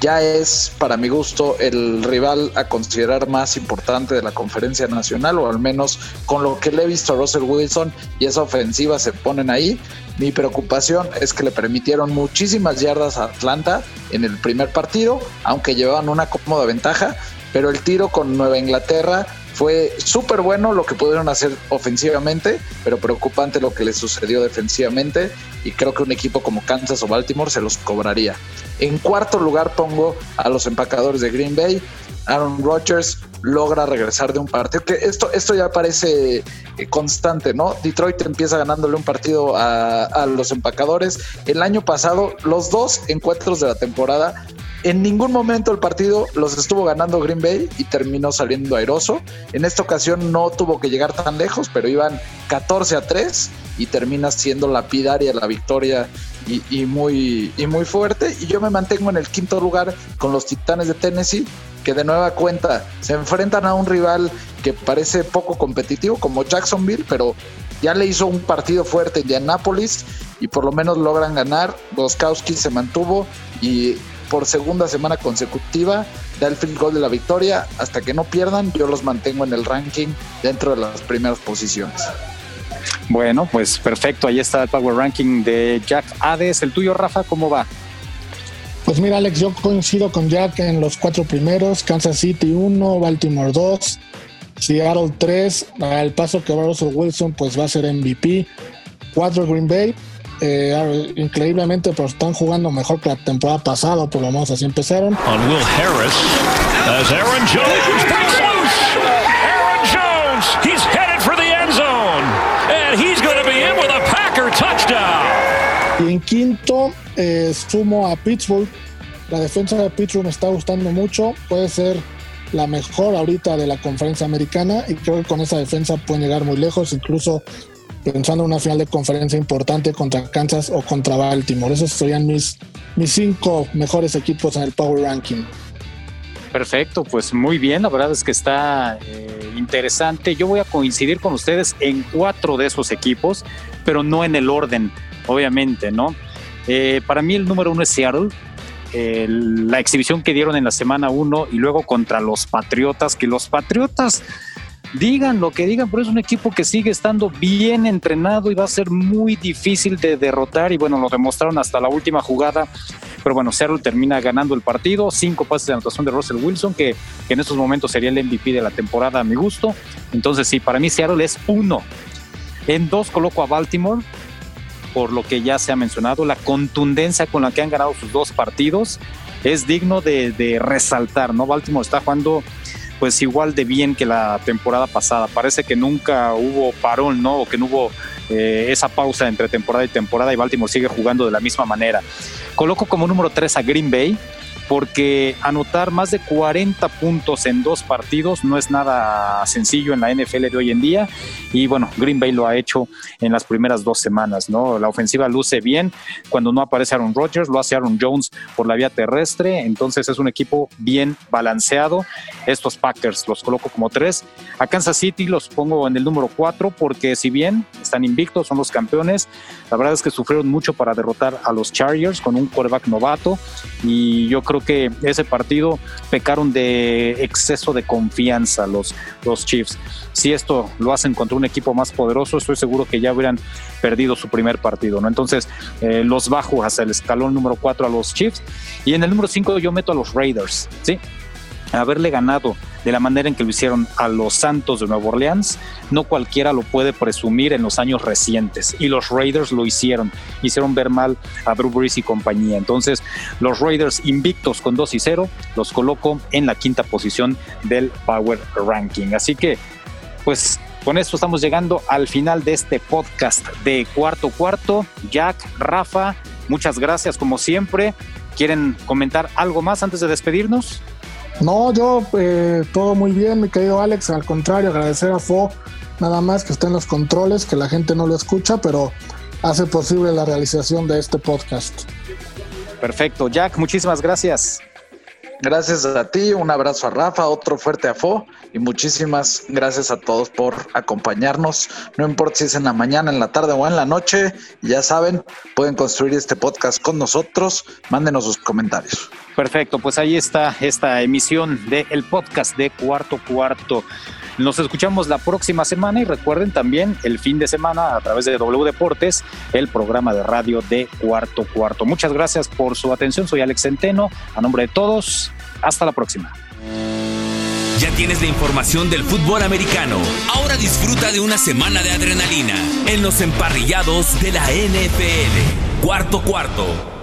ya es, para mi gusto, el rival a considerar más importante de la conferencia nacional, o al menos con lo que le he visto a Russell Wilson y esa ofensiva se ponen ahí. Mi preocupación es que le permitieron muchísimas yardas a Atlanta en el primer partido, aunque llevaban una cómoda ventaja, pero el tiro con Nueva Inglaterra fue súper bueno lo que pudieron hacer ofensivamente, pero preocupante lo que les sucedió defensivamente y creo que un equipo como Kansas o Baltimore se los cobraría. En cuarto lugar pongo a los empacadores de Green Bay. Aaron Rodgers logra regresar de un partido que esto, esto ya parece eh, constante, ¿no? Detroit empieza ganándole un partido a, los empacadores. El año pasado, los dos encuentros de la temporada en ningún momento el partido los estuvo ganando Green Bay y terminó saliendo airoso. En esta ocasión no tuvo que llegar tan lejos, pero iban 14 a 3 y termina siendo lapidaria la victoria y, muy, y muy fuerte. Y yo me mantengo en el quinto lugar con los Titanes de Tennessee, que de nueva cuenta se enfrentan a un rival que parece poco competitivo como Jacksonville, pero ya le hizo un partido fuerte Indianapolis y por lo menos logran ganar. Goskowski se mantuvo y por segunda semana consecutiva da el field goal de la victoria. Hasta que no pierdan, yo los mantengo en el ranking dentro de las primeras posiciones. Bueno, pues perfecto. Ahí está el Power Ranking de Jack Hades. El tuyo, Rafa, ¿cómo va? Pues mira, Alex, yo coincido con Jack en los cuatro primeros: Kansas City 1, Baltimore 2, Seattle 3. Al paso que va Russell Wilson, pues va a ser MVP. 4 Green Bay, eh, increíblemente pues están jugando mejor que la temporada pasada, por lo menos así empezaron. On Will Harris, as Aaron Jones. Aaron Jones, Y en quinto, eh, sumo a Pittsburgh. La defensa de Pittsburgh me está gustando mucho. Puede ser la mejor ahorita de la conferencia americana y creo que con esa defensa pueden llegar muy lejos, incluso pensando en una final de conferencia importante contra Kansas o contra Baltimore. Esos serían mis, mis cinco mejores equipos en el Power Ranking. Perfecto, pues muy bien, la verdad es que está eh, interesante. Yo voy a coincidir con ustedes en cuatro de esos equipos, pero no en el orden, obviamente, ¿no? Eh, para mí el número uno es Seattle. la exhibición que dieron en la semana uno y luego contra los Patriotas, que los Patriotas digan lo que digan, pero es un equipo que sigue estando bien entrenado y va a ser muy difícil de derrotar y bueno, lo demostraron hasta la última jugada, pero bueno, Seattle termina ganando el partido, cinco pases de anotación de Russell Wilson, que, en estos momentos sería el MVP de la temporada a mi gusto, entonces sí, para mí Seattle es uno. En dos coloco a Baltimore, por lo que ya se ha mencionado, la contundencia con la que han ganado sus dos partidos es digno de, resaltar, ¿no? Baltimore está jugando pues igual de bien que la temporada pasada. Parece que nunca hubo parón, ¿no? O que no hubo eh, esa pausa entre temporada y temporada y Baltimore sigue jugando de la misma manera. Coloco como número 3 a Green Bay porque anotar más de 40 puntos en dos partidos no es nada sencillo en la NFL de hoy en día. Y bueno, Green Bay lo ha hecho en las primeras dos semanas, ¿no? La ofensiva luce bien. Cuando no aparece Aaron Rodgers, lo hace Aaron Jones por la vía terrestre. Entonces es un equipo bien balanceado. Estos Packers los coloco como tres. A Kansas City los pongo en el número cuatro porque si bien están invictos, son los campeones, la verdad es que sufrieron mucho para derrotar a los Chargers con un quarterback novato. Y yo creo que ese partido pecaron de exceso de confianza los, los Chiefs. Si esto lo hacen contra un equipo más poderoso, estoy seguro que ya hubieran perdido su primer partido, ¿no? Entonces, eh, los bajo hasta el escalón número 4 a los Chiefs. Y en el número 5 yo meto a los Raiders, ¿sí? haberle ganado de la manera en que lo hicieron a los Santos de Nueva Orleans, no cualquiera lo puede presumir en los años recientes. Y los Raiders lo hicieron, hicieron ver mal a Drew Brees y compañía. Entonces, los Raiders invictos con 2 y 0, los coloco en la quinta posición del Power Ranking. Así que, pues con esto estamos llegando al final de este podcast de cuarto cuarto. Jack, Rafa, muchas gracias como siempre. ¿Quieren comentar algo más antes de despedirnos? No, yo eh, todo muy bien, mi querido Alex. Al contrario, agradecer a Fo nada más que esté en los controles, que la gente no lo escucha, pero hace posible la realización de este podcast. Perfecto, Jack, muchísimas gracias. Gracias a ti, un abrazo a Rafa, otro fuerte a Fo y muchísimas gracias a todos por acompañarnos. No importa si es en la mañana, en la tarde o en la noche, ya saben, pueden construir este podcast con nosotros. Mándenos sus comentarios. Perfecto, pues ahí está esta emisión del podcast de Cuarto Cuarto. Nos escuchamos la próxima semana y recuerden también el fin de semana a través de W Deportes, el programa de radio de Cuarto Cuarto. Muchas gracias por su atención. Soy Alex Centeno. A nombre de todos, hasta la próxima. Ya tienes la información del fútbol americano. Ahora disfruta de una semana de adrenalina en los emparrillados de la NFL. Cuarto Cuarto